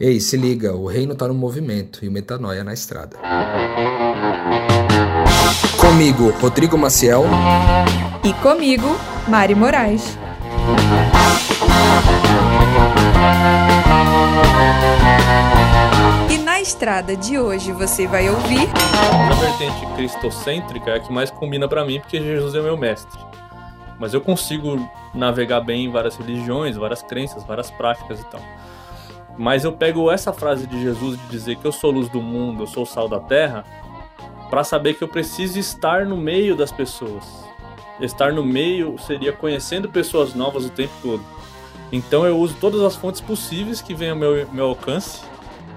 Ei, se liga, o reino tá no movimento e o metanoia na estrada. Comigo, Rodrigo Maciel. E comigo, Mari Moraes. E na estrada de hoje você vai ouvir. A vertente cristocêntrica é a que mais combina para mim, porque Jesus é meu mestre. Mas eu consigo navegar bem em várias religiões, várias crenças, várias práticas e tal. Mas eu pego essa frase de Jesus de dizer que eu sou luz do mundo, eu sou sal da terra, para saber que eu preciso estar no meio das pessoas. Estar no meio seria conhecendo pessoas novas o tempo todo. Então eu uso todas as fontes possíveis que vêm ao meu, meu alcance.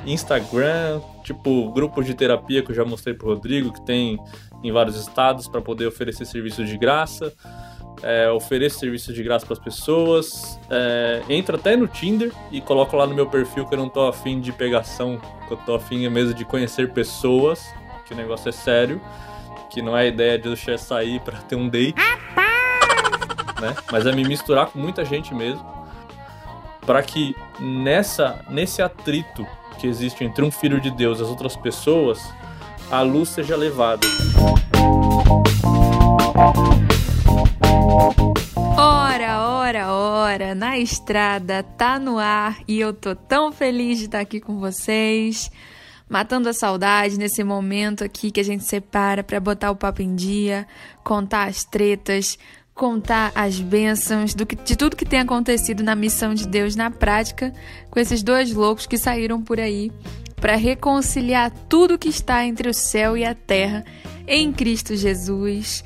Instagram, tipo grupos de terapia que eu já mostrei pro Rodrigo, que tem em vários estados para poder oferecer serviços de graça é, ofereço serviços de graça para as pessoas, é, entro até no Tinder e coloco lá no meu perfil que eu não tô afim de pegação, que eu tô afim mesmo de conhecer pessoas, que o negócio é sério, que não é a ideia de eu sair para ter um date, né? Mas é me misturar com muita gente mesmo, para que nessa nesse atrito que existe entre um filho de Deus e as outras pessoas, a luz seja levada. Na estrada, tá no ar e eu tô tão feliz de estar aqui com vocês, matando a saudade nesse momento aqui que a gente separa para botar o papo em dia, contar as tretas, contar as bênçãos do que, de tudo que tem acontecido na missão de Deus na prática com esses dois loucos que saíram por aí para reconciliar tudo que está entre o céu e a terra em Cristo Jesus.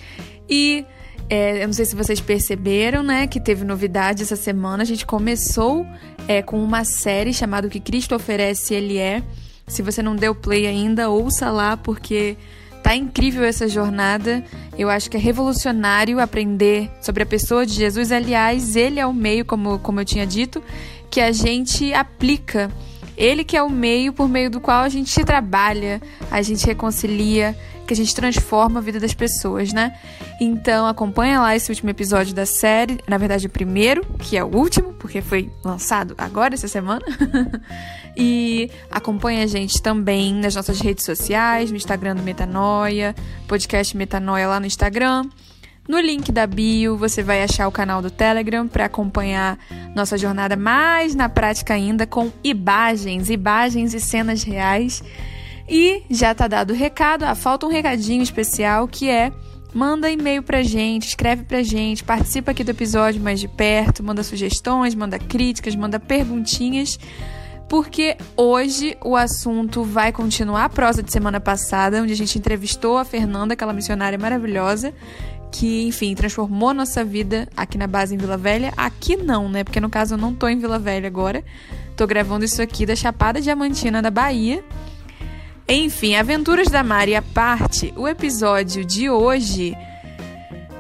E é, eu não sei se vocês perceberam, né, que teve novidade essa semana. A gente começou é, com uma série chamada O que Cristo Oferece Ele É. Se você não deu play ainda, ouça lá, porque tá incrível essa jornada. Eu acho que é revolucionário aprender sobre a pessoa de Jesus. Aliás, ele é o meio, como, como eu tinha dito, que a gente aplica. Ele que é o meio por meio do qual a gente trabalha, a gente reconcilia, que a gente transforma a vida das pessoas, né? Então acompanha lá esse último episódio da série, na verdade o primeiro, que é o último, porque foi lançado agora essa semana. e acompanha a gente também nas nossas redes sociais, no Instagram do Metanoia, podcast Metanoia lá no Instagram. No link da bio você vai achar o canal do Telegram para acompanhar nossa jornada mais na prática ainda com imagens, imagens e cenas reais. E já tá dado o recado, ah, falta um recadinho especial que é manda e-mail pra gente, escreve pra gente, participa aqui do episódio mais de perto, manda sugestões, manda críticas, manda perguntinhas, porque hoje o assunto vai continuar a prosa de semana passada, onde a gente entrevistou a Fernanda, aquela missionária maravilhosa, que, enfim, transformou nossa vida aqui na base em Vila Velha. Aqui não, né? Porque no caso eu não tô em Vila Velha agora. Tô gravando isso aqui da Chapada Diamantina da Bahia. Enfim, Aventuras da Mari à parte, o episódio de hoje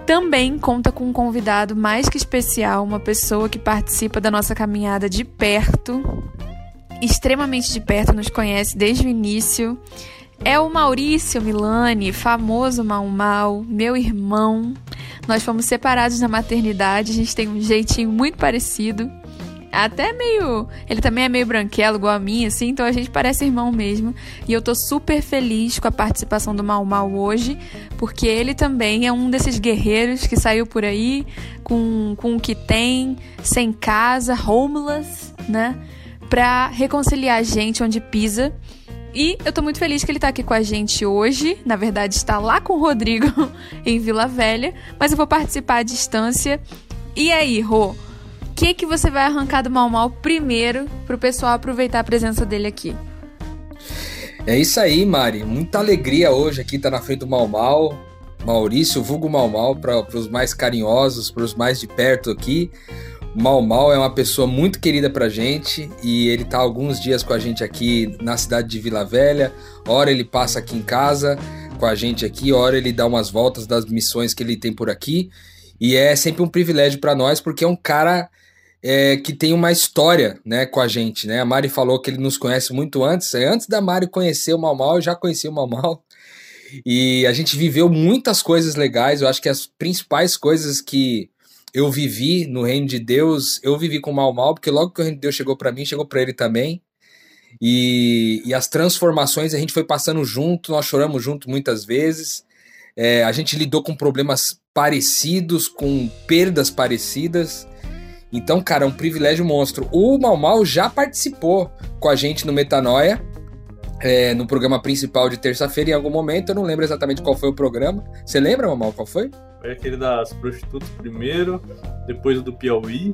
também conta com um convidado mais que especial, uma pessoa que participa da nossa caminhada de perto, extremamente de perto, nos conhece desde o início. É o Maurício Milani, famoso Mal Mal, meu irmão. Nós fomos separados na maternidade, a gente tem um jeitinho muito parecido até meio. Ele também é meio branquelo, igual a mim, assim, então a gente parece irmão mesmo. E eu tô super feliz com a participação do Mal Mal hoje, porque ele também é um desses guerreiros que saiu por aí com, com o que tem, sem casa, homeless, né? Pra reconciliar a gente onde pisa. E eu tô muito feliz que ele tá aqui com a gente hoje. Na verdade, está lá com o Rodrigo em Vila Velha, mas eu vou participar à distância. E aí, Rô? Que, que você vai arrancar do Mal Mal primeiro para o pessoal aproveitar a presença dele aqui? É isso aí, Mari. Muita alegria hoje aqui tá na frente do Mal Mal. Maurício, vulgo Mal Mal, para os mais carinhosos, para os mais de perto aqui. Mal Mal é uma pessoa muito querida pra gente e ele tá alguns dias com a gente aqui na cidade de Vila Velha. Hora ele passa aqui em casa com a gente aqui, hora ele dá umas voltas das missões que ele tem por aqui. E é sempre um privilégio para nós porque é um cara é, que tem uma história né, com a gente. Né? A Mari falou que ele nos conhece muito antes. É, antes da Mari conhecer o Mal Mal, eu já conheci o Mal Mal. E a gente viveu muitas coisas legais. Eu acho que as principais coisas que eu vivi no reino de Deus, eu vivi com o Mal Mal, porque logo que o reino de Deus chegou para mim, chegou para ele também. E, e as transformações a gente foi passando junto, nós choramos junto muitas vezes. É, a gente lidou com problemas parecidos, com perdas parecidas. Então, cara, é um privilégio monstro. O Mal Mal já participou com a gente no Metanoia, é, no programa principal de terça-feira, em algum momento. Eu não lembro exatamente qual foi o programa. Você lembra, Mal Mal, qual foi? Foi aquele das prostitutas primeiro, depois o do Piauí,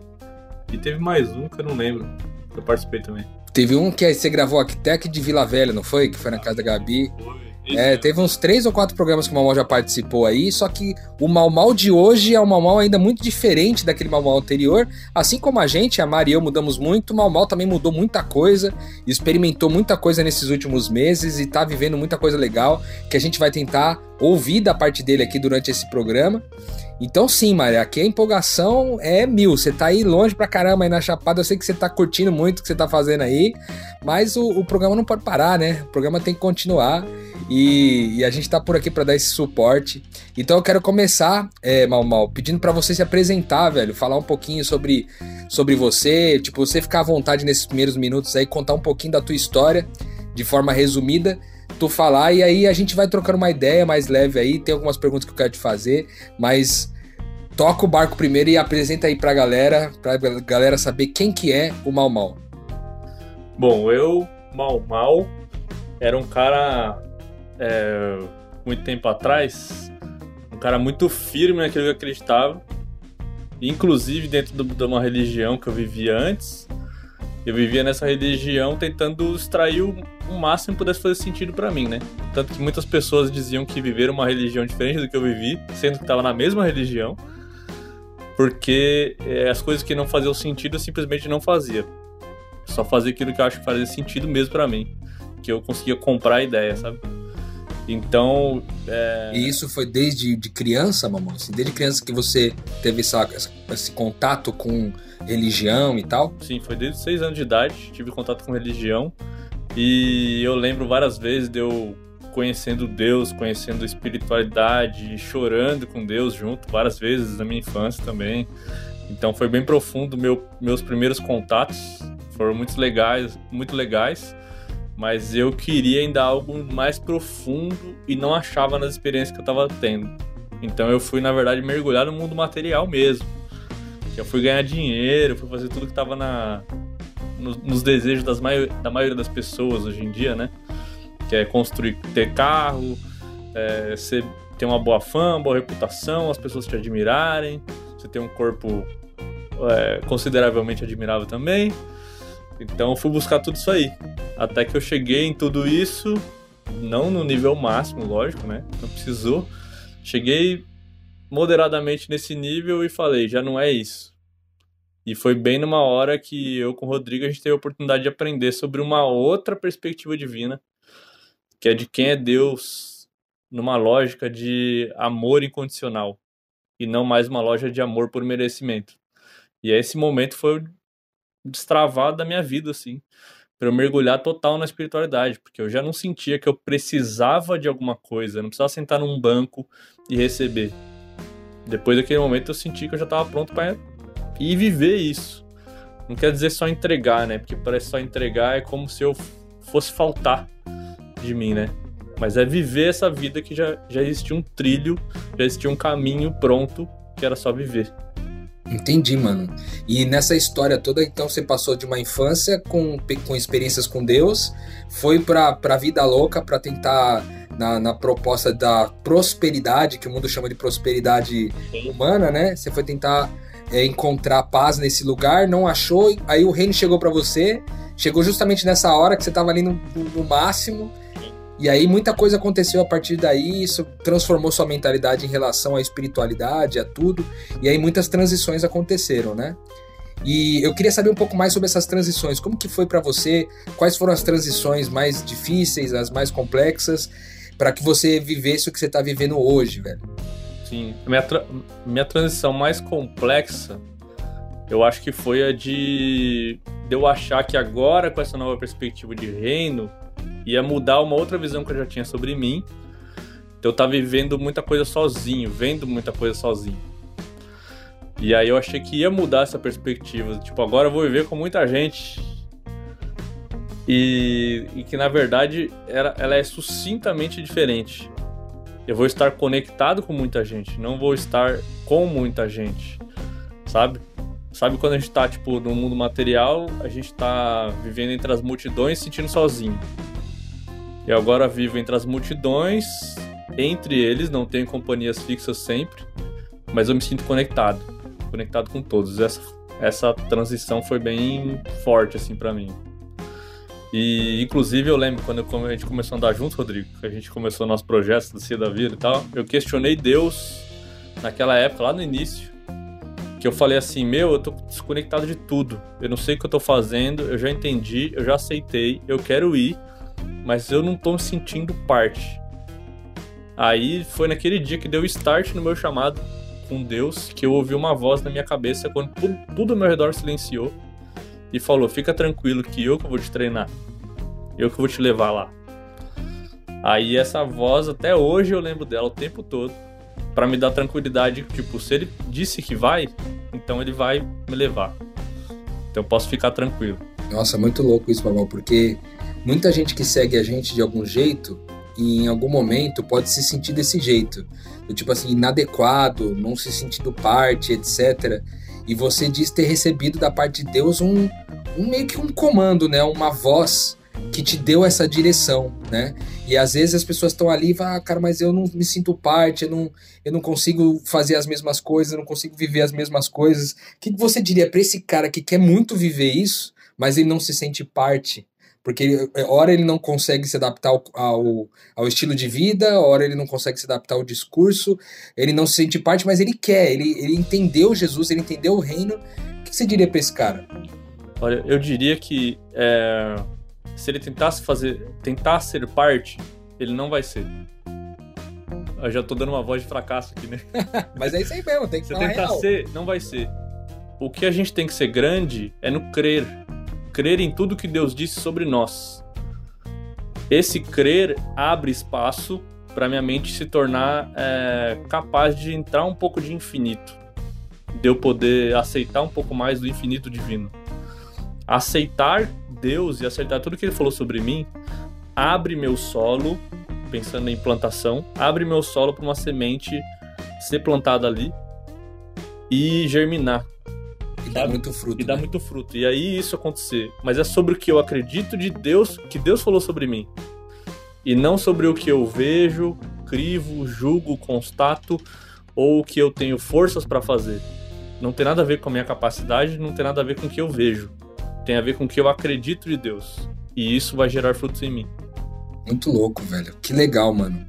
e teve mais um que eu não lembro. Eu participei também. Teve um que você gravou até aqui de Vila Velha, não foi? Que foi na casa da Gabi. Foi. É, teve uns três ou quatro programas que o Mal já participou aí, só que o Mal Mal de hoje é um Mal Mal ainda muito diferente daquele Mal Mal anterior. Assim como a gente, a Mari e eu mudamos muito, o Mal Mal também mudou muita coisa, experimentou muita coisa nesses últimos meses e tá vivendo muita coisa legal que a gente vai tentar ouvir da parte dele aqui durante esse programa. Então sim, Maria, aqui a empolgação é mil. Você tá aí longe pra caramba aí na Chapada. Eu sei que você tá curtindo muito o que você tá fazendo aí, mas o, o programa não pode parar, né? O programa tem que continuar e, e a gente tá por aqui para dar esse suporte. Então eu quero começar, é, Mal Mal, pedindo para você se apresentar, velho, falar um pouquinho sobre, sobre você, tipo, você ficar à vontade nesses primeiros minutos aí, contar um pouquinho da tua história de forma resumida tu falar e aí a gente vai trocando uma ideia mais leve aí. Tem algumas perguntas que eu quero te fazer, mas toca o barco primeiro e apresenta aí pra galera, pra galera saber quem que é o Mal Mal. Bom, eu, Mal Mal, era um cara é, muito tempo atrás, um cara muito firme naquilo que eu acreditava, inclusive dentro do, de uma religião que eu vivia antes. Eu vivia nessa religião tentando extrair o máximo pudesse fazer sentido para mim, né? Tanto que muitas pessoas diziam que viveram uma religião diferente do que eu vivi, sendo que estava na mesma religião, porque é, as coisas que não faziam sentido eu simplesmente não fazia. Só fazia aquilo que eu acho que fazia sentido mesmo para mim, que eu conseguia comprar a ideia, sabe? Então. É... E isso foi desde de criança, mamãe? Assim, desde criança que você teve essa, esse contato com religião e tal? Sim, foi desde seis anos de idade, tive contato com religião. E eu lembro várias vezes de eu conhecendo Deus, conhecendo espiritualidade, chorando com Deus junto, várias vezes na minha infância também. Então foi bem profundo meu, meus primeiros contatos, foram muito legais, muito legais, mas eu queria ainda algo mais profundo e não achava nas experiências que eu estava tendo. Então eu fui na verdade mergulhar no mundo material mesmo. Eu fui ganhar dinheiro, fui fazer tudo que estava na nos, nos desejos das mai da maioria das pessoas hoje em dia, né? Que é construir, ter carro, é, ser, ter uma boa fama, boa reputação, as pessoas te admirarem, você ter um corpo é, consideravelmente admirável também. Então eu fui buscar tudo isso aí. Até que eu cheguei em tudo isso, não no nível máximo, lógico, né? Não precisou. Cheguei moderadamente nesse nível e falei, já não é isso. E foi bem numa hora que eu com o Rodrigo a gente teve a oportunidade de aprender sobre uma outra perspectiva divina, que é de quem é Deus numa lógica de amor incondicional e não mais uma loja de amor por merecimento. E esse momento foi destravado da minha vida assim, para eu mergulhar total na espiritualidade, porque eu já não sentia que eu precisava de alguma coisa, eu não precisava sentar num banco e receber. Depois daquele momento eu senti que eu já estava pronto para e viver isso. Não quer dizer só entregar, né? Porque parece só entregar é como se eu fosse faltar de mim, né? Mas é viver essa vida que já, já existia um trilho, já existia um caminho pronto, que era só viver. Entendi, mano. E nessa história toda, então, você passou de uma infância com, com experiências com Deus, foi pra, pra vida louca para tentar, na, na proposta da prosperidade, que o mundo chama de prosperidade humana, né? Você foi tentar é, encontrar paz nesse lugar, não achou, aí o reino chegou para você, chegou justamente nessa hora que você estava ali no, no, máximo, e aí muita coisa aconteceu a partir daí, isso transformou sua mentalidade em relação à espiritualidade, a tudo, e aí muitas transições aconteceram, né? E eu queria saber um pouco mais sobre essas transições. Como que foi para você? Quais foram as transições mais difíceis, as mais complexas, para que você vivesse o que você está vivendo hoje, velho? Sim. Minha, tra minha transição mais complexa, eu acho que foi a de, de eu achar que agora, com essa nova perspectiva de reino, ia mudar uma outra visão que eu já tinha sobre mim. Então eu tava vivendo muita coisa sozinho, vendo muita coisa sozinho. E aí eu achei que ia mudar essa perspectiva. Tipo, agora eu vou viver com muita gente. e, e que na verdade ela, ela é sucintamente diferente. Eu vou estar conectado com muita gente, não vou estar com muita gente, sabe? Sabe quando a gente tá, tipo, no mundo material, a gente tá vivendo entre as multidões, sentindo sozinho. E agora vivo entre as multidões, entre eles, não tenho companhias fixas sempre, mas eu me sinto conectado, conectado com todos. Essa, essa transição foi bem forte, assim, para mim. E, inclusive, eu lembro quando a gente começou a andar junto, Rodrigo, que a gente começou nosso projeto do Cia da Vida e tal, eu questionei Deus naquela época, lá no início, que eu falei assim, meu, eu tô desconectado de tudo, eu não sei o que eu tô fazendo, eu já entendi, eu já aceitei, eu quero ir, mas eu não tô me sentindo parte. Aí foi naquele dia que deu start no meu chamado com Deus, que eu ouvi uma voz na minha cabeça quando tudo, ao meu redor silenciou e falou: Fica tranquilo que eu que vou te treinar, eu que vou te levar lá. Aí essa voz, até hoje eu lembro dela o tempo todo, para me dar tranquilidade, tipo, se ele disse que vai, então ele vai me levar. Então eu posso ficar tranquilo. Nossa, muito louco isso, Mamal, porque muita gente que segue a gente de algum jeito, em algum momento pode se sentir desse jeito, do tipo assim, inadequado, não se sentindo parte, etc. E você diz ter recebido da parte de Deus um, um meio que um comando, né? Uma voz que te deu essa direção, né? E às vezes as pessoas estão ali e falam, ah, cara, mas eu não me sinto parte, eu não, eu não consigo fazer as mesmas coisas, eu não consigo viver as mesmas coisas. O que você diria para esse cara que quer muito viver isso, mas ele não se sente parte porque é, hora ele não consegue se adaptar ao, ao, ao, estilo de vida, hora ele não consegue se adaptar ao discurso, ele não se sente parte, mas ele quer, ele, ele entendeu Jesus, ele entendeu o reino. O que você diria para esse cara? Olha, eu diria que é, se ele tentasse fazer, tentar ser parte, ele não vai ser. Eu já tô dando uma voz de fracasso aqui, né? mas é isso aí mesmo, tem que Se falar tentar real. ser, não vai ser. O que a gente tem que ser grande é no crer crer em tudo que Deus disse sobre nós. Esse crer abre espaço para minha mente se tornar é, capaz de entrar um pouco de infinito, de eu poder aceitar um pouco mais do infinito divino. Aceitar Deus e aceitar tudo que Ele falou sobre mim abre meu solo, pensando em plantação, abre meu solo para uma semente ser plantada ali e germinar e dá muito fruto. E dá né? muito fruto. E aí isso acontecer. Mas é sobre o que eu acredito de Deus, que Deus falou sobre mim. E não sobre o que eu vejo, crivo, julgo, constato ou o que eu tenho forças para fazer. Não tem nada a ver com a minha capacidade, não tem nada a ver com o que eu vejo. Tem a ver com o que eu acredito de Deus. E isso vai gerar frutos em mim. Muito louco, velho. Que legal, mano.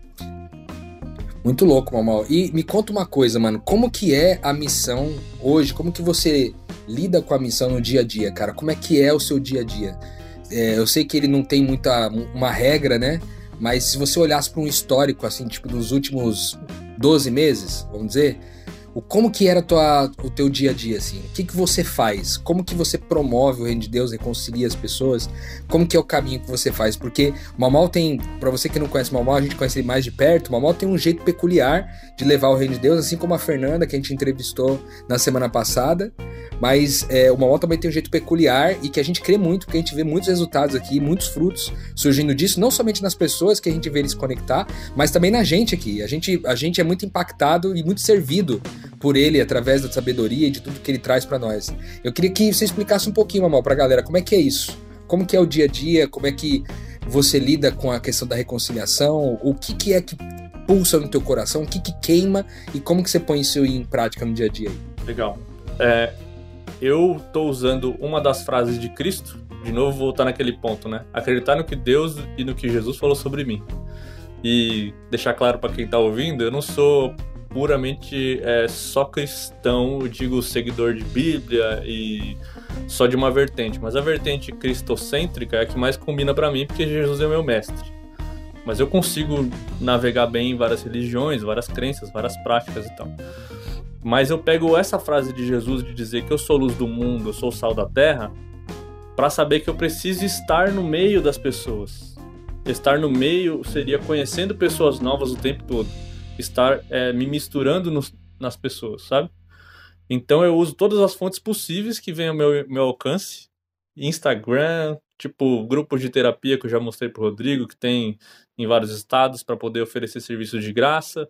Muito louco, Mamal. E me conta uma coisa, mano. Como que é a missão hoje? Como que você lida com a missão no dia a dia, cara? Como é que é o seu dia a dia? É, eu sei que ele não tem muita uma regra, né? Mas se você olhasse para um histórico, assim, tipo, dos últimos 12 meses, vamos dizer, o como que era tua, o teu dia a dia, assim? O que, que você faz? Como que você promove o reino de Deus, reconcilia as pessoas? Como que é o caminho que você faz? Porque Mamal tem, para você que não conhece Mamal, a gente conhece ele mais de perto, Mamal tem um jeito peculiar de levar o reino de Deus, assim como a Fernanda, que a gente entrevistou na semana passada. Mas é, o Mamão também tem um jeito peculiar e que a gente crê muito, porque a gente vê muitos resultados aqui, muitos frutos surgindo disso, não somente nas pessoas que a gente vê eles conectar, mas também na gente aqui. A gente, a gente é muito impactado e muito servido por ele através da sabedoria e de tudo que ele traz para nós. Eu queria que você explicasse um pouquinho, Mamão, pra galera, como é que é isso? Como que é o dia a dia? Como é que você lida com a questão da reconciliação? O que, que é que pulsa no teu coração? O que, que queima? E como que você põe isso em prática no dia a dia? Legal. É, eu estou usando uma das frases de Cristo, de novo voltar naquele ponto, né? Acreditar no que Deus e no que Jesus falou sobre mim. E deixar claro para quem está ouvindo, eu não sou puramente é, só cristão, eu digo seguidor de Bíblia e só de uma vertente, mas a vertente cristocêntrica é a que mais combina para mim, porque Jesus é meu mestre. Mas eu consigo navegar bem em várias religiões, várias crenças, várias práticas e tal. Mas eu pego essa frase de Jesus de dizer que eu sou luz do mundo, eu sou sal da terra, para saber que eu preciso estar no meio das pessoas. Estar no meio seria conhecendo pessoas novas o tempo todo. Estar é, me misturando nas pessoas, sabe? Então eu uso todas as fontes possíveis que vêm ao meu, meu alcance. Instagram, tipo grupos de terapia que eu já mostrei pro Rodrigo, que tem em vários estados para poder oferecer serviço de graça.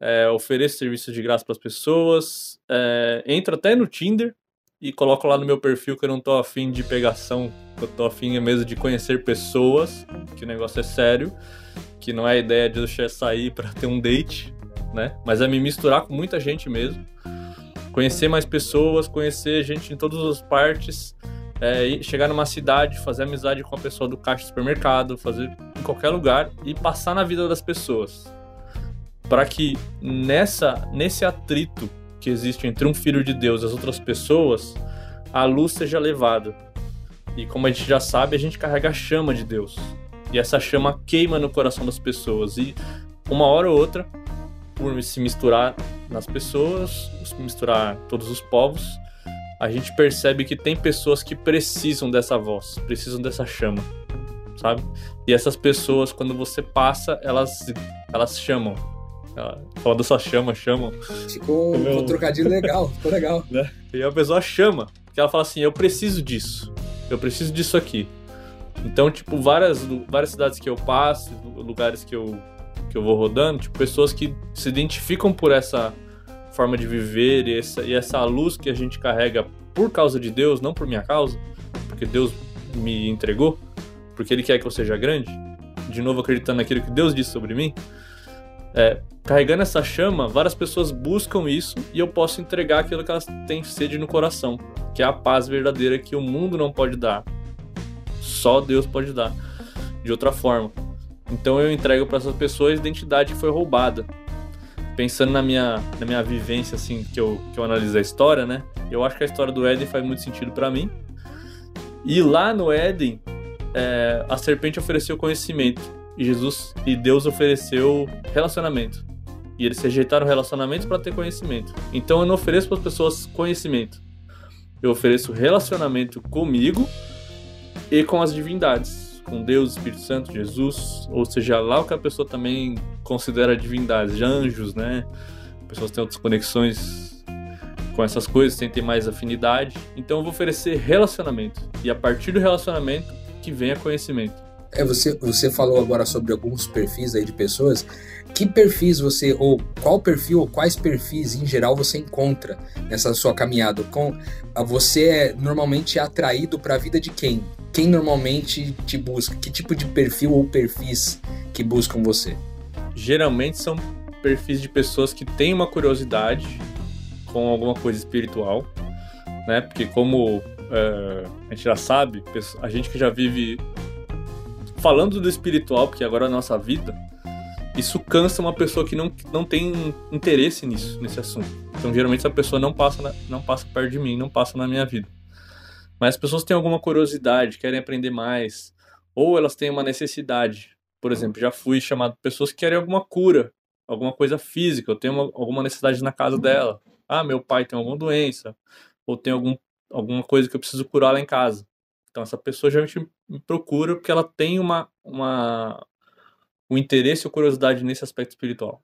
É, ofereço serviço de graça para as pessoas. É, entro até no Tinder e coloco lá no meu perfil que eu não tô afim de pegação, que eu tô afim mesmo de conhecer pessoas, que o negócio é sério, que não é a ideia de eu sair para ter um date, né? Mas é me misturar com muita gente mesmo. Conhecer mais pessoas, conhecer gente em todas as partes é, chegar numa cidade, fazer amizade com a pessoa do caixa do supermercado, fazer em qualquer lugar e passar na vida das pessoas. Para que nessa nesse atrito que existe entre um filho de Deus e as outras pessoas, a luz seja levada. E como a gente já sabe, a gente carrega a chama de Deus. E essa chama queima no coração das pessoas. E uma hora ou outra, por se misturar nas pessoas, se misturar todos os povos, a gente percebe que tem pessoas que precisam dessa voz, precisam dessa chama, sabe? E essas pessoas, quando você passa, elas, elas chamam. Ela, da sua chama, chamam. Ficou um, um trocadilho legal, ficou legal. Né? E a pessoa chama, que ela fala assim: Eu preciso disso, eu preciso disso aqui. Então, tipo, várias, várias cidades que eu passo, lugares que eu, que eu vou rodando, tipo, pessoas que se identificam por essa forma de viver e essa, e essa luz que a gente carrega por causa de Deus, não por minha causa, porque Deus me entregou, porque Ele quer que eu seja grande, de novo acreditando naquilo que Deus disse sobre mim, é, carregando essa chama, várias pessoas buscam isso e eu posso entregar aquilo que elas têm sede no coração, que é a paz verdadeira que o mundo não pode dar, só Deus pode dar, de outra forma. Então eu entrego para essas pessoas a identidade que foi roubada, pensando na minha, na minha vivência, assim, que eu, que eu analisei a história, né? Eu acho que a história do Éden faz muito sentido para mim. E lá no Éden, é, a serpente ofereceu conhecimento. E Jesus e Deus ofereceu relacionamento. E eles rejeitaram relacionamento para ter conhecimento. Então eu não ofereço para as pessoas conhecimento. Eu ofereço relacionamento comigo e com as divindades com Deus, Espírito Santo, Jesus, ou seja, lá o que a pessoa também considera divindades, anjos, né? Pessoas têm outras conexões com essas coisas, ter mais afinidade. Então eu vou oferecer relacionamento. E a partir do relacionamento que vem a conhecimento. É, você, você falou agora sobre alguns perfis aí de pessoas. Que perfis você, ou qual perfil, ou quais perfis em geral você encontra nessa sua caminhada? Com, você é normalmente atraído para a vida de quem? quem normalmente te busca? Que tipo de perfil ou perfis que buscam você? Geralmente são perfis de pessoas que têm uma curiosidade com alguma coisa espiritual, né? Porque como é, a gente já sabe, a gente que já vive falando do espiritual, porque agora é a nossa vida, isso cansa uma pessoa que não, não tem interesse nisso, nesse assunto. Então, geralmente, essa pessoa não passa, na, não passa perto de mim, não passa na minha vida. Mas as pessoas têm alguma curiosidade, querem aprender mais, ou elas têm uma necessidade. Por exemplo, já fui chamado pessoas que querem alguma cura, alguma coisa física, eu tenho uma, alguma necessidade na casa dela. Ah, meu pai tem alguma doença, ou tem algum, alguma coisa que eu preciso curar lá em casa. Então essa pessoa geralmente me procura porque ela tem uma, uma um interesse ou curiosidade nesse aspecto espiritual.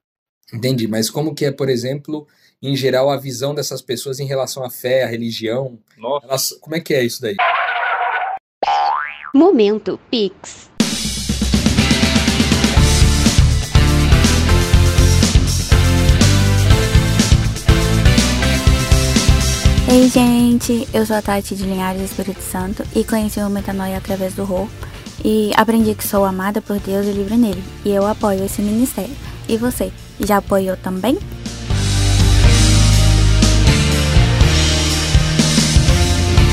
Entendi, mas como que é, por exemplo, em geral, a visão dessas pessoas em relação à fé, à religião? Elas, como é que é isso daí? Momento Pix. Ei, gente! Eu sou a Tati de Linhares Espírito Santo e conheci o Metanoia através do Rô e aprendi que sou amada por Deus e livre nele. E eu apoio esse ministério. E você, já apoiou também?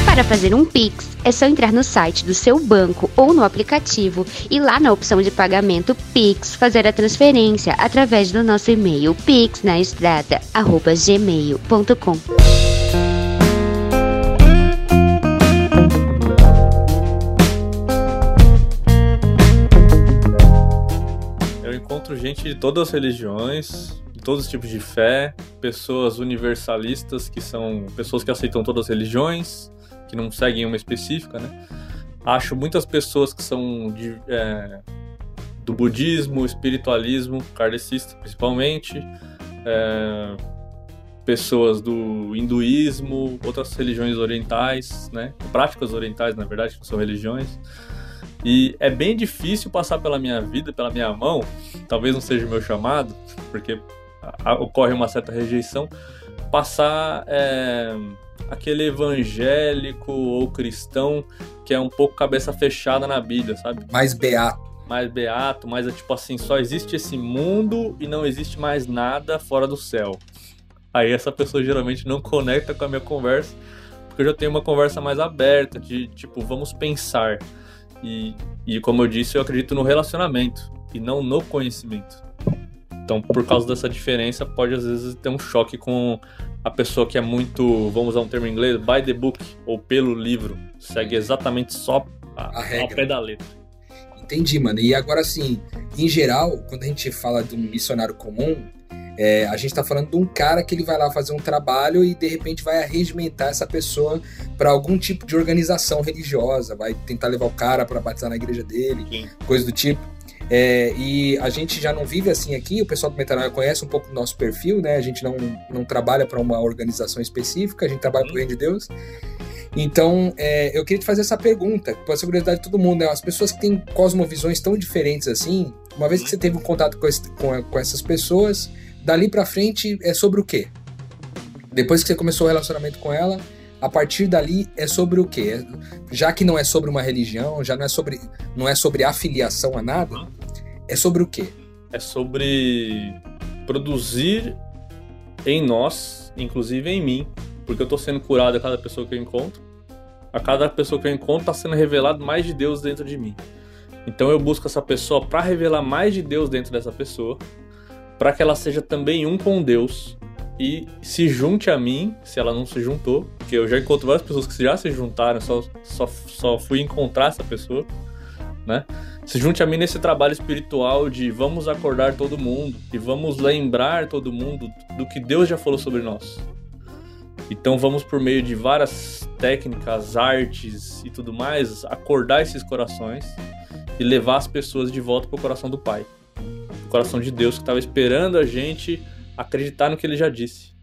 Para fazer um Pix, é só entrar no site do seu banco ou no aplicativo e lá na opção de pagamento Pix fazer a transferência através do nosso e-mail pixnaestrada@gmail.com. encontro gente de todas as religiões, de todos os tipos de fé, pessoas universalistas que são pessoas que aceitam todas as religiões, que não seguem uma específica, né? Acho muitas pessoas que são de, é, do budismo, espiritualismo, kardecista principalmente. É, pessoas do hinduísmo, outras religiões orientais, né? Práticas orientais, na verdade, que são religiões. E é bem difícil passar pela minha vida, pela minha mão, talvez não seja o meu chamado, porque ocorre uma certa rejeição, passar é, aquele evangélico ou cristão que é um pouco cabeça fechada na Bíblia, sabe? Mais beato. Mais beato, mais é tipo assim, só existe esse mundo e não existe mais nada fora do céu. Aí essa pessoa geralmente não conecta com a minha conversa, porque eu já tenho uma conversa mais aberta, de tipo, vamos pensar. E, e como eu disse, eu acredito no relacionamento e não no conhecimento. Então, por causa dessa diferença, pode às vezes ter um choque com a pessoa que é muito, vamos usar um termo em inglês, by the book, ou pelo livro. Segue exatamente só a, a regra. ao pé da letra. Entendi, mano. E agora, assim, em geral, quando a gente fala de um missionário comum, é, a gente está falando de um cara que ele vai lá fazer um trabalho e de repente vai arregimentar essa pessoa para algum tipo de organização religiosa, vai tentar levar o cara para batizar na igreja dele, Sim. coisa do tipo. É, e a gente já não vive assim aqui, o pessoal do Metanoia conhece um pouco do nosso perfil, né? A gente não, não trabalha para uma organização específica, a gente trabalha para o reino de Deus. Então, é, eu queria te fazer essa pergunta, pode ser curiosidade de todo mundo, né? As pessoas que têm cosmovisões tão diferentes assim, uma vez que você teve um contato com, esse, com, com essas pessoas, dali para frente é sobre o quê? Depois que você começou o relacionamento com ela, a partir dali é sobre o quê? Já que não é sobre uma religião, já não é sobre não é sobre afiliação a nada, é sobre o quê? É sobre produzir em nós, inclusive em mim, porque eu tô sendo curado a cada pessoa que eu encontro. A cada pessoa que eu encontro tá sendo revelado mais de Deus dentro de mim. Então eu busco essa pessoa para revelar mais de Deus dentro dessa pessoa para que ela seja também um com Deus e se junte a mim, se ela não se juntou, porque eu já encontro várias pessoas que já se juntaram, só, só, só fui encontrar essa pessoa, né? Se junte a mim nesse trabalho espiritual de vamos acordar todo mundo e vamos lembrar todo mundo do que Deus já falou sobre nós. Então vamos por meio de várias técnicas, artes e tudo mais, acordar esses corações e levar as pessoas de volta para o coração do Pai coração de Deus que estava esperando a gente acreditar no que ele já disse.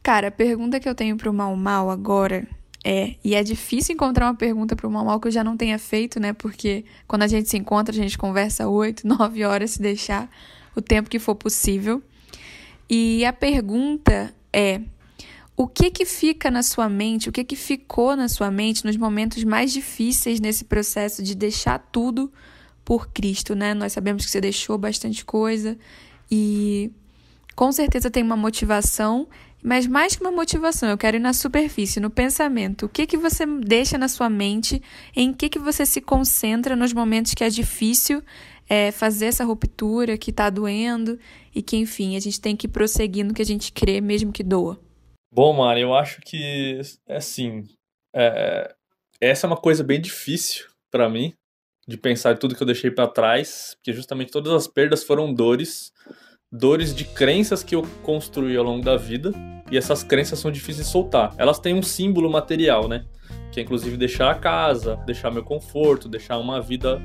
Cara, a pergunta que eu tenho pro Mal Mal agora é, e é difícil encontrar uma pergunta pro Mal Mal que eu já não tenha feito, né? Porque quando a gente se encontra, a gente conversa oito, nove horas se deixar o tempo que for possível. E a pergunta é: o que que fica na sua mente, o que que ficou na sua mente nos momentos mais difíceis nesse processo de deixar tudo por Cristo, né? Nós sabemos que você deixou bastante coisa e com certeza tem uma motivação, mas mais que uma motivação, eu quero ir na superfície, no pensamento. O que que você deixa na sua mente? Em que que você se concentra nos momentos que é difícil é, fazer essa ruptura, que tá doendo e que, enfim, a gente tem que prosseguir no que a gente crê, mesmo que doa. Bom, Mari, eu acho que, assim, é, essa é uma coisa bem difícil para mim, de pensar tudo que eu deixei para trás, porque justamente todas as perdas foram dores, dores de crenças que eu construí ao longo da vida, e essas crenças são difíceis de soltar. Elas têm um símbolo material, né? Que é inclusive deixar a casa, deixar meu conforto, deixar uma vida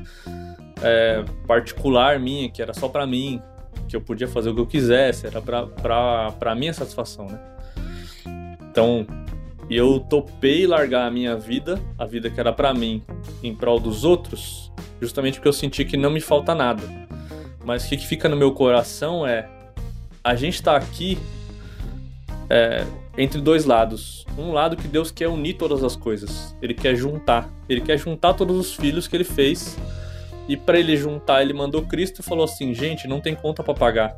é, particular minha, que era só para mim, que eu podia fazer o que eu quisesse, era para minha satisfação, né? Então, eu topei largar a minha vida, a vida que era para mim, em prol dos outros, justamente porque eu senti que não me falta nada. Mas o que, fica no meu coração é a gente está aqui é, entre dois lados. Um lado que Deus quer unir todas as coisas, Ele quer juntar, Ele quer juntar todos os filhos que Ele fez. E para Ele juntar, Ele mandou Cristo e falou assim: gente, não tem conta para pagar,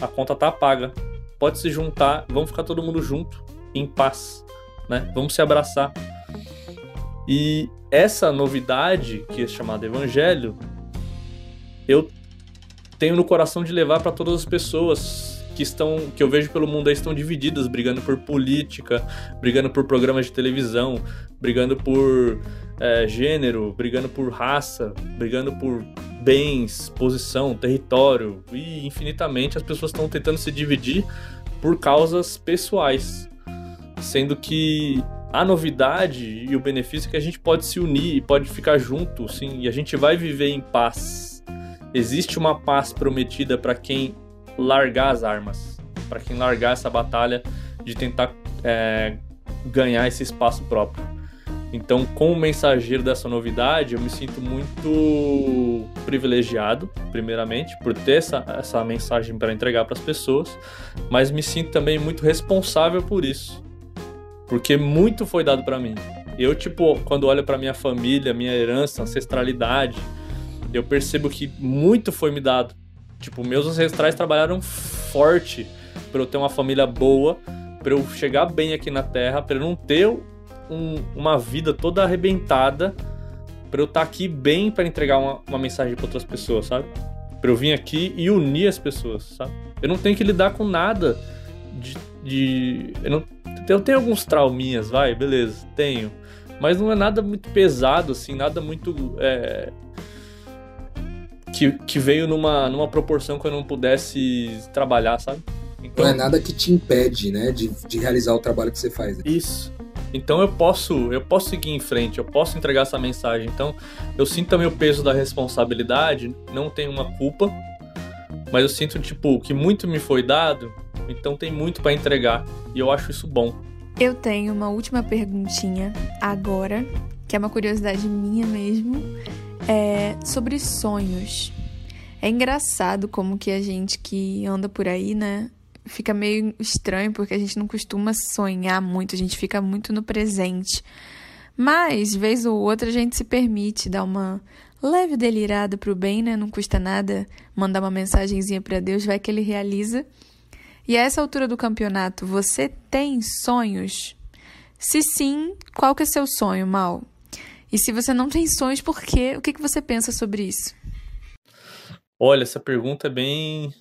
a conta tá paga. Pode se juntar, vamos ficar todo mundo junto, em paz, né? Vamos se abraçar. E essa novidade, que é chamada Evangelho, eu tenho no coração de levar para todas as pessoas que estão que eu vejo pelo mundo aí estão divididas, brigando por política, brigando por programas de televisão, brigando por é, gênero, brigando por raça, brigando por bens, posição, território e infinitamente as pessoas estão tentando se dividir por causas pessoais, sendo que a novidade e o benefício é que a gente pode se unir e pode ficar junto, sim, e a gente vai viver em paz. Existe uma paz prometida para quem largar as armas, para quem largar essa batalha de tentar é, ganhar esse espaço próprio. Então, como mensageiro dessa novidade, eu me sinto muito privilegiado, primeiramente, por ter essa, essa mensagem para entregar para as pessoas, mas me sinto também muito responsável por isso, porque muito foi dado para mim. Eu, tipo, quando olho para minha família, minha herança, ancestralidade, eu percebo que muito foi me dado. Tipo, meus ancestrais trabalharam forte para eu ter uma família boa, para eu chegar bem aqui na Terra, para eu não ter um, uma vida toda arrebentada para eu estar tá aqui bem para entregar uma, uma mensagem para outras pessoas, sabe? Para eu vir aqui e unir as pessoas, sabe? Eu não tenho que lidar com nada de. de eu, não, eu tenho alguns trauminhas, vai, beleza, tenho. Mas não é nada muito pesado, assim, nada muito. É, que, que veio numa, numa proporção que eu não pudesse trabalhar, sabe? Então, não é nada que te impede, né, de, de realizar o trabalho que você faz. Né? Isso. Então eu posso, eu posso seguir em frente, eu posso entregar essa mensagem. Então eu sinto também o peso da responsabilidade, não tenho uma culpa, mas eu sinto tipo que muito me foi dado, então tem muito para entregar e eu acho isso bom. Eu tenho uma última perguntinha agora, que é uma curiosidade minha mesmo, é sobre sonhos. É engraçado como que a gente que anda por aí, né, fica meio estranho porque a gente não costuma sonhar muito, a gente fica muito no presente. Mas, vez ou outra, a gente se permite dar uma leve delirada pro bem, né? Não custa nada mandar uma mensagenzinha para Deus, vai que ele realiza. E a essa altura do campeonato, você tem sonhos? Se sim, qual que é seu sonho, Mal? E se você não tem sonhos, por quê? O que, que você pensa sobre isso? Olha, essa pergunta é bem,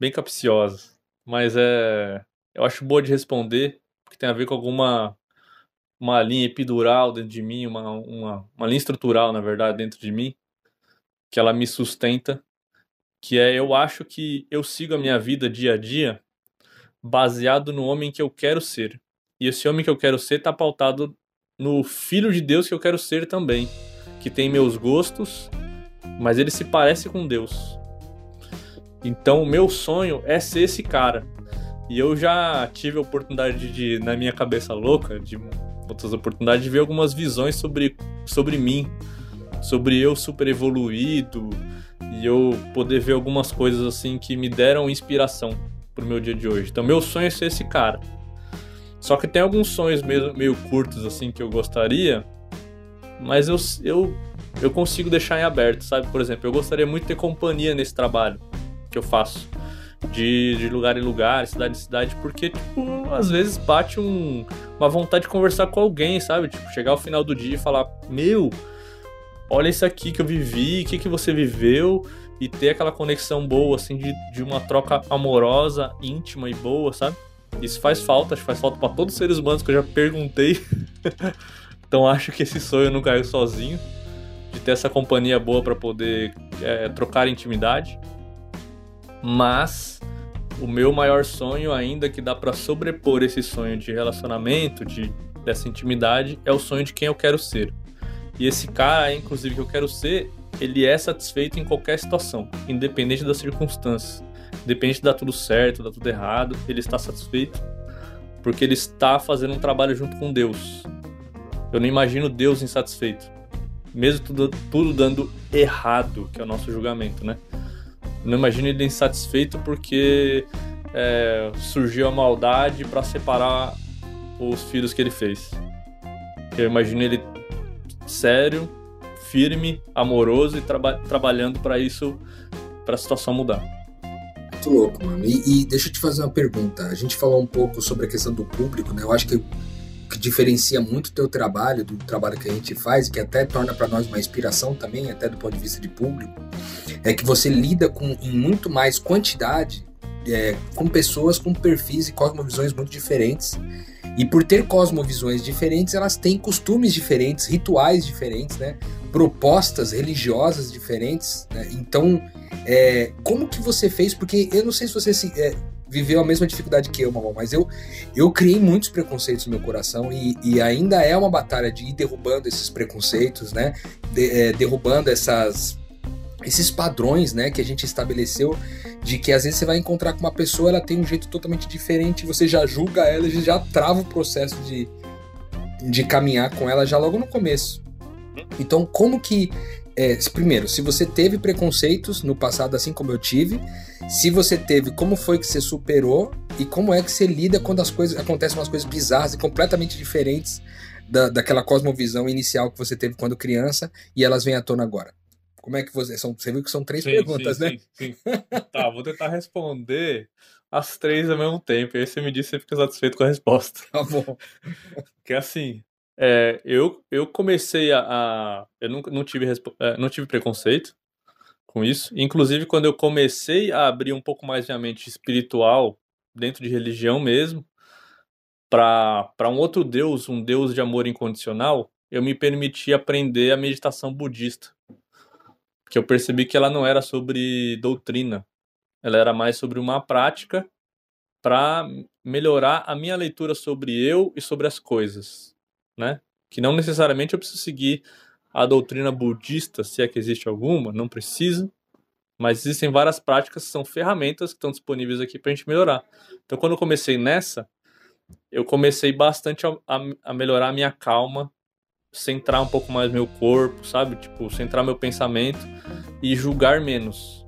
bem capciosa mas é, eu acho boa de responder, porque tem a ver com alguma uma linha epidural dentro de mim, uma, uma, uma linha estrutural, na verdade, dentro de mim, que ela me sustenta, que é eu acho que eu sigo a minha vida dia a dia baseado no homem que eu quero ser. E esse homem que eu quero ser está pautado no filho de Deus que eu quero ser também, que tem meus gostos, mas ele se parece com Deus. Então, o meu sonho é ser esse cara. E eu já tive a oportunidade de, na minha cabeça louca, de outras oportunidades, de ver algumas visões sobre, sobre mim, sobre eu super evoluído, e eu poder ver algumas coisas assim que me deram inspiração pro meu dia de hoje. Então, meu sonho é ser esse cara. Só que tem alguns sonhos meio, meio curtos assim que eu gostaria, mas eu, eu, eu consigo deixar em aberto, sabe? Por exemplo, eu gostaria muito de ter companhia nesse trabalho que eu faço. De, de lugar em lugar, cidade em cidade, porque, tipo, às vezes bate um, uma vontade de conversar com alguém, sabe? Tipo, chegar ao final do dia e falar: Meu, olha isso aqui que eu vivi, o que, que você viveu, e ter aquela conexão boa, assim, de, de uma troca amorosa, íntima e boa, sabe? Isso faz falta, acho que faz falta para todos os seres humanos que eu já perguntei. então acho que esse sonho não caiu sozinho, de ter essa companhia boa para poder é, trocar intimidade. Mas o meu maior sonho, ainda que dá para sobrepor esse sonho de relacionamento, de dessa intimidade, é o sonho de quem eu quero ser. E esse cara, inclusive, que eu quero ser, ele é satisfeito em qualquer situação, independente das circunstâncias. Independente de dar tudo certo, dar tudo errado, ele está satisfeito porque ele está fazendo um trabalho junto com Deus. Eu não imagino Deus insatisfeito, mesmo tudo, tudo dando errado, que é o nosso julgamento, né? Não imagino ele insatisfeito porque é, surgiu a maldade para separar os filhos que ele fez. Eu imagino ele sério, firme, amoroso e traba trabalhando para isso, para a situação mudar. Muito louco, mano. E, e, deixa eu te fazer uma pergunta. A gente falou um pouco sobre a questão do público, né? Eu acho que que diferencia muito o teu trabalho do trabalho que a gente faz, que até torna para nós uma inspiração também, até do ponto de vista de público, é que você lida com em muito mais quantidade é, com pessoas com perfis e cosmovisões muito diferentes. E por ter cosmovisões diferentes, elas têm costumes diferentes, rituais diferentes, né? Propostas religiosas diferentes. Né? Então, é, como que você fez? Porque eu não sei se você se, é, viveu a mesma dificuldade que eu, mamão, mas eu, eu criei muitos preconceitos no meu coração e, e ainda é uma batalha de ir derrubando esses preconceitos, né? De, é, derrubando essas esses padrões, né, que a gente estabeleceu de que às vezes você vai encontrar com uma pessoa, ela tem um jeito totalmente diferente, você já julga ela, já trava o processo de, de caminhar com ela já logo no começo. Então, como que é, primeiro, se você teve preconceitos no passado, assim como eu tive, se você teve, como foi que você superou e como é que você lida quando as coisas acontecem umas coisas bizarras e completamente diferentes da, daquela cosmovisão inicial que você teve quando criança e elas vêm à tona agora. Como é que você. São, você viu que são três sim, perguntas, sim, né? Sim, sim. tá, vou tentar responder as três ao mesmo tempo. E aí você me diz se você fica satisfeito com a resposta. Tá bom. Que é assim. É, eu, eu comecei a. a eu não, não, tive, é, não tive preconceito com isso. Inclusive, quando eu comecei a abrir um pouco mais minha mente espiritual, dentro de religião mesmo, para um outro Deus, um Deus de amor incondicional, eu me permiti aprender a meditação budista que eu percebi que ela não era sobre doutrina, ela era mais sobre uma prática para melhorar a minha leitura sobre eu e sobre as coisas, né? Que não necessariamente eu preciso seguir a doutrina budista, se é que existe alguma, não precisa, mas existem várias práticas são ferramentas que estão disponíveis aqui para a gente melhorar. Então, quando eu comecei nessa, eu comecei bastante a, a, a melhorar a minha calma centrar um pouco mais meu corpo, sabe? Tipo, centrar meu pensamento e julgar menos.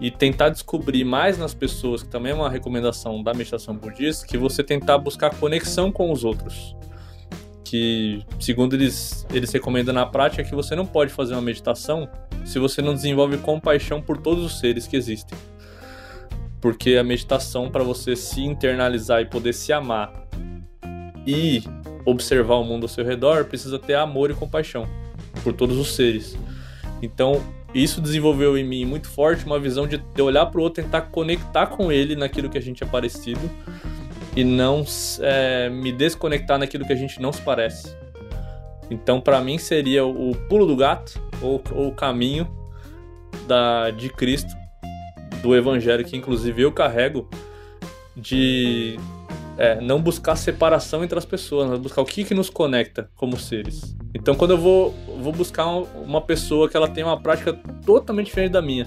E tentar descobrir mais nas pessoas, que também é uma recomendação da meditação budista, que você tentar buscar conexão com os outros. Que, segundo eles, eles recomendam na prática, é que você não pode fazer uma meditação se você não desenvolve compaixão por todos os seres que existem. Porque a meditação, para você se internalizar e poder se amar e observar o mundo ao seu redor, precisa ter amor e compaixão por todos os seres. Então, isso desenvolveu em mim muito forte uma visão de, olhar para o outro, tentar conectar com ele naquilo que a gente é parecido e não é, me desconectar naquilo que a gente não se parece. Então, para mim, seria o pulo do gato ou, ou o caminho da, de Cristo, do Evangelho, que inclusive eu carrego, de é, não buscar separação entre as pessoas, mas buscar o que, que nos conecta como seres. Então, quando eu vou, vou buscar uma pessoa que ela tem uma prática totalmente diferente da minha,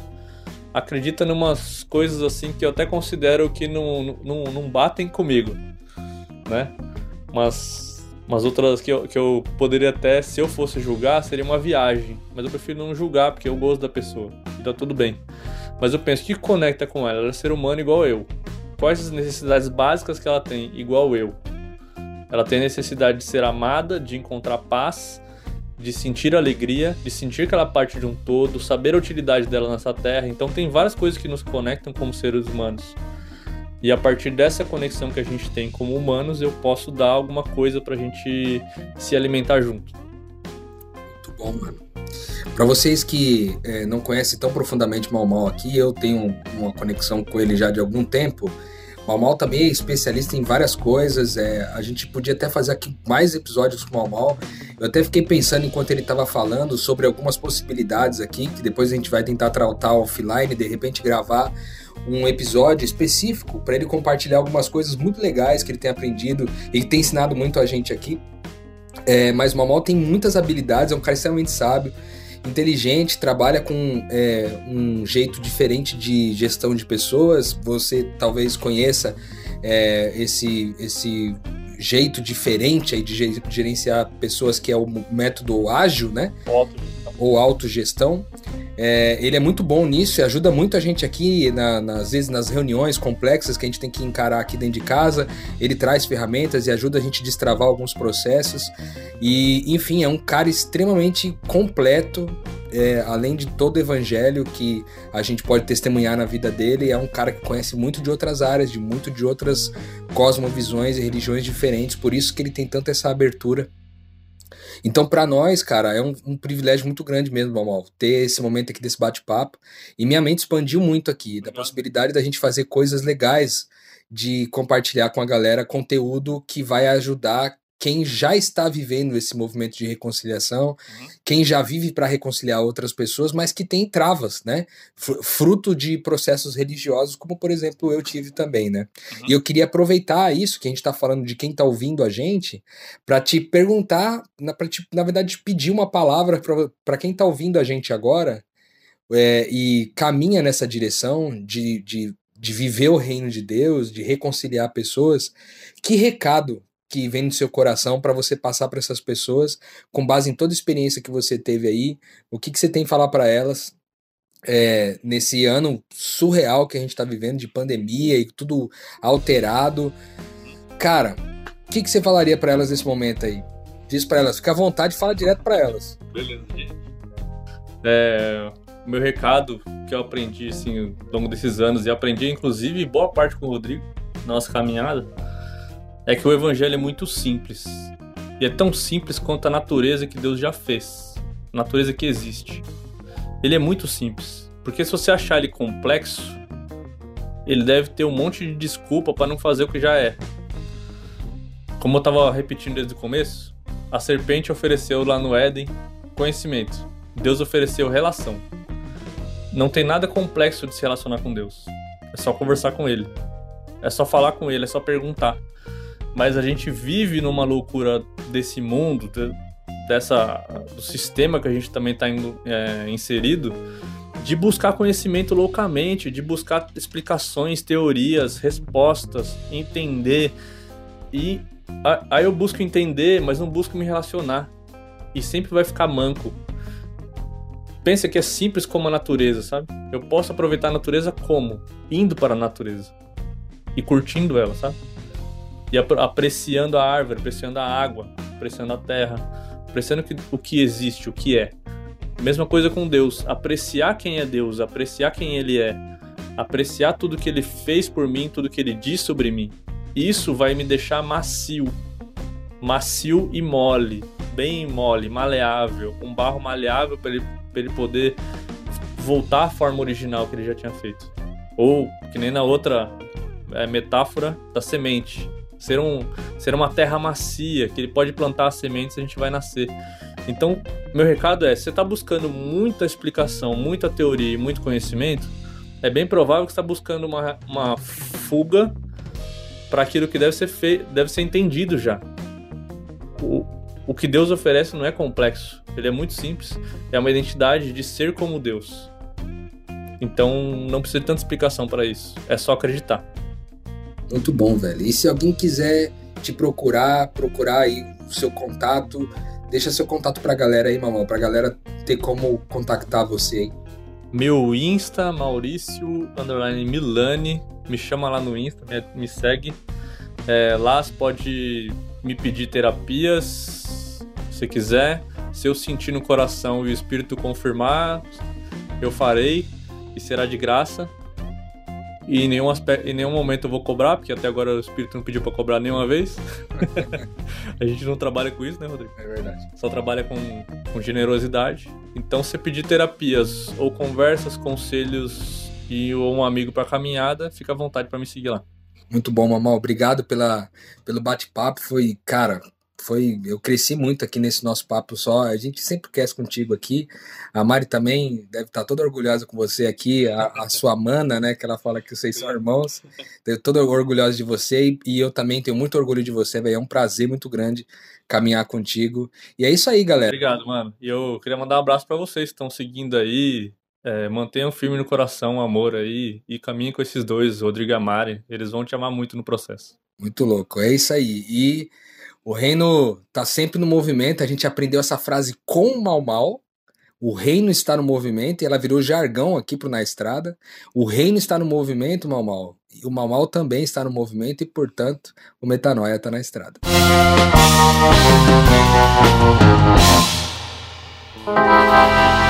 acredita em umas coisas assim que eu até considero que não, não, não batem comigo, né? Mas, mas outras que eu, que eu poderia até, se eu fosse julgar, seria uma viagem. Mas eu prefiro não julgar, porque eu gosto da pessoa. Então tudo bem. Mas eu penso, que conecta com ela? Ela é ser humano igual eu quais as necessidades básicas que ela tem, igual eu. Ela tem necessidade de ser amada, de encontrar paz, de sentir alegria, de sentir que ela é parte de um todo, saber a utilidade dela nessa terra. Então tem várias coisas que nos conectam como seres humanos. E a partir dessa conexão que a gente tem como humanos, eu posso dar alguma coisa pra gente se alimentar junto. Muito bom, mano. Para vocês que é, não conhecem tão profundamente Mal Mal aqui, eu tenho uma conexão com ele já de algum tempo. Mal Mal também é especialista em várias coisas. É, a gente podia até fazer aqui mais episódios com o Mal. Eu até fiquei pensando enquanto ele estava falando sobre algumas possibilidades aqui, que depois a gente vai tentar tratar offline, de repente gravar um episódio específico para ele compartilhar algumas coisas muito legais que ele tem aprendido e que tem ensinado muito a gente aqui. É, mas o Mal tem muitas habilidades, é um cara extremamente sábio inteligente, trabalha com é, um jeito diferente de gestão de pessoas. Você talvez conheça é, esse, esse jeito diferente aí de gerenciar pessoas, que é o método ágil, né? Ou autogestão. É, ele é muito bom nisso e ajuda muito a gente aqui, na, nas, às vezes nas reuniões complexas que a gente tem que encarar aqui dentro de casa. Ele traz ferramentas e ajuda a gente a destravar alguns processos. E, enfim, é um cara extremamente completo, é, além de todo o evangelho que a gente pode testemunhar na vida dele, é um cara que conhece muito de outras áreas, de muito de outras cosmovisões e religiões diferentes, por isso que ele tem tanta essa abertura então, para nós, cara, é um, um, privilégio muito grande mesmo, Mamal, ter esse momento aqui desse bate-papo. E minha mente expandiu muito aqui, da possibilidade da gente fazer coisas legais, de compartilhar com a galera conteúdo que vai ajudar quem já está vivendo esse movimento de reconciliação, uhum. quem já vive para reconciliar outras pessoas, mas que tem travas, né? Fruto de processos religiosos, como por exemplo eu tive também, né? Uhum. E eu queria aproveitar isso que a gente está falando de quem está ouvindo a gente, para te perguntar, para te, na verdade, pedir uma palavra para quem está ouvindo a gente agora, é, e caminha nessa direção de, de, de viver o reino de Deus, de reconciliar pessoas, que recado que vem do seu coração para você passar para essas pessoas, com base em toda a experiência que você teve aí, o que, que você tem que falar para elas é, nesse ano surreal que a gente está vivendo de pandemia e tudo alterado. Cara, o que, que você falaria para elas nesse momento aí? Diz para elas, fica à vontade, fala direto para elas. Beleza. É, meu recado que eu aprendi assim, ao longo desses anos e aprendi inclusive boa parte com o Rodrigo, nossa caminhada, é que o evangelho é muito simples. E é tão simples quanto a natureza que Deus já fez, a natureza que existe. Ele é muito simples, porque se você achar ele complexo, ele deve ter um monte de desculpa para não fazer o que já é. Como eu estava repetindo desde o começo, a serpente ofereceu lá no Éden conhecimento. Deus ofereceu relação. Não tem nada complexo de se relacionar com Deus. É só conversar com Ele. É só falar com Ele, é só perguntar. Mas a gente vive numa loucura desse mundo, dessa do sistema que a gente também está é, inserido, de buscar conhecimento loucamente, de buscar explicações, teorias, respostas, entender. E aí eu busco entender, mas não busco me relacionar. E sempre vai ficar manco pensa que é simples como a natureza, sabe? Eu posso aproveitar a natureza como? Indo para a natureza. E curtindo ela, sabe? E apreciando a árvore, apreciando a água, apreciando a terra, apreciando o que existe, o que é. Mesma coisa com Deus. Apreciar quem é Deus, apreciar quem Ele é. Apreciar tudo que Ele fez por mim, tudo que Ele diz sobre mim. Isso vai me deixar macio. Macio e mole. Bem mole, maleável. Um barro maleável para ele ele poder voltar à forma original que ele já tinha feito. Ou, que nem na outra é, metáfora da semente. Ser, um, ser uma terra macia, que ele pode plantar as sementes e a gente vai nascer. Então, meu recado é: você está buscando muita explicação, muita teoria e muito conhecimento, é bem provável que está buscando uma, uma fuga para aquilo que deve ser, feito, deve ser entendido já. O, o que Deus oferece não é complexo, ele é muito simples. É uma identidade de ser como Deus. Então não precisa de tanta explicação para isso. É só acreditar. Muito bom, velho. E se alguém quiser te procurar, procurar aí o seu contato, deixa seu contato pra galera aí, mamão, pra galera ter como contactar você aí. Meu Insta, Maurício, underline Milani, me chama lá no Insta, me, segue. É, lá você pode me pedir terapias, se quiser. Se eu sentir no coração e o Espírito confirmar, eu farei e será de graça. E em nenhum, aspecto, em nenhum momento eu vou cobrar, porque até agora o Espírito não pediu para cobrar nenhuma vez. a gente não trabalha com isso, né, Rodrigo? É verdade. Só trabalha com, com generosidade. Então, se pedir terapias ou conversas, conselhos e ou um amigo para caminhada, fica à vontade para me seguir lá. Muito bom, Mamão. Obrigado pela, pelo bate-papo. Foi, cara, foi. Eu cresci muito aqui nesse nosso papo só. A gente sempre quer contigo aqui. A Mari também deve estar toda orgulhosa com você aqui. A, a sua mana, né? Que ela fala que vocês são irmãos. Estou toda orgulhosa de você e, e eu também tenho muito orgulho de você, velho. É um prazer muito grande caminhar contigo. E é isso aí, galera. Obrigado, mano. E eu queria mandar um abraço para vocês que estão seguindo aí, é, mantenham firme no coração o amor aí e caminhem com esses dois, Rodrigo e Amari. Eles vão te amar muito no processo. Muito louco, é isso aí. E o reino tá sempre no movimento. A gente aprendeu essa frase com o Mal Mal. O reino está no movimento e ela virou jargão aqui pro Na Estrada. O reino está no movimento, Mal Mal. E o Mal Mal também está no movimento e, portanto, o Metanoia está na estrada. Música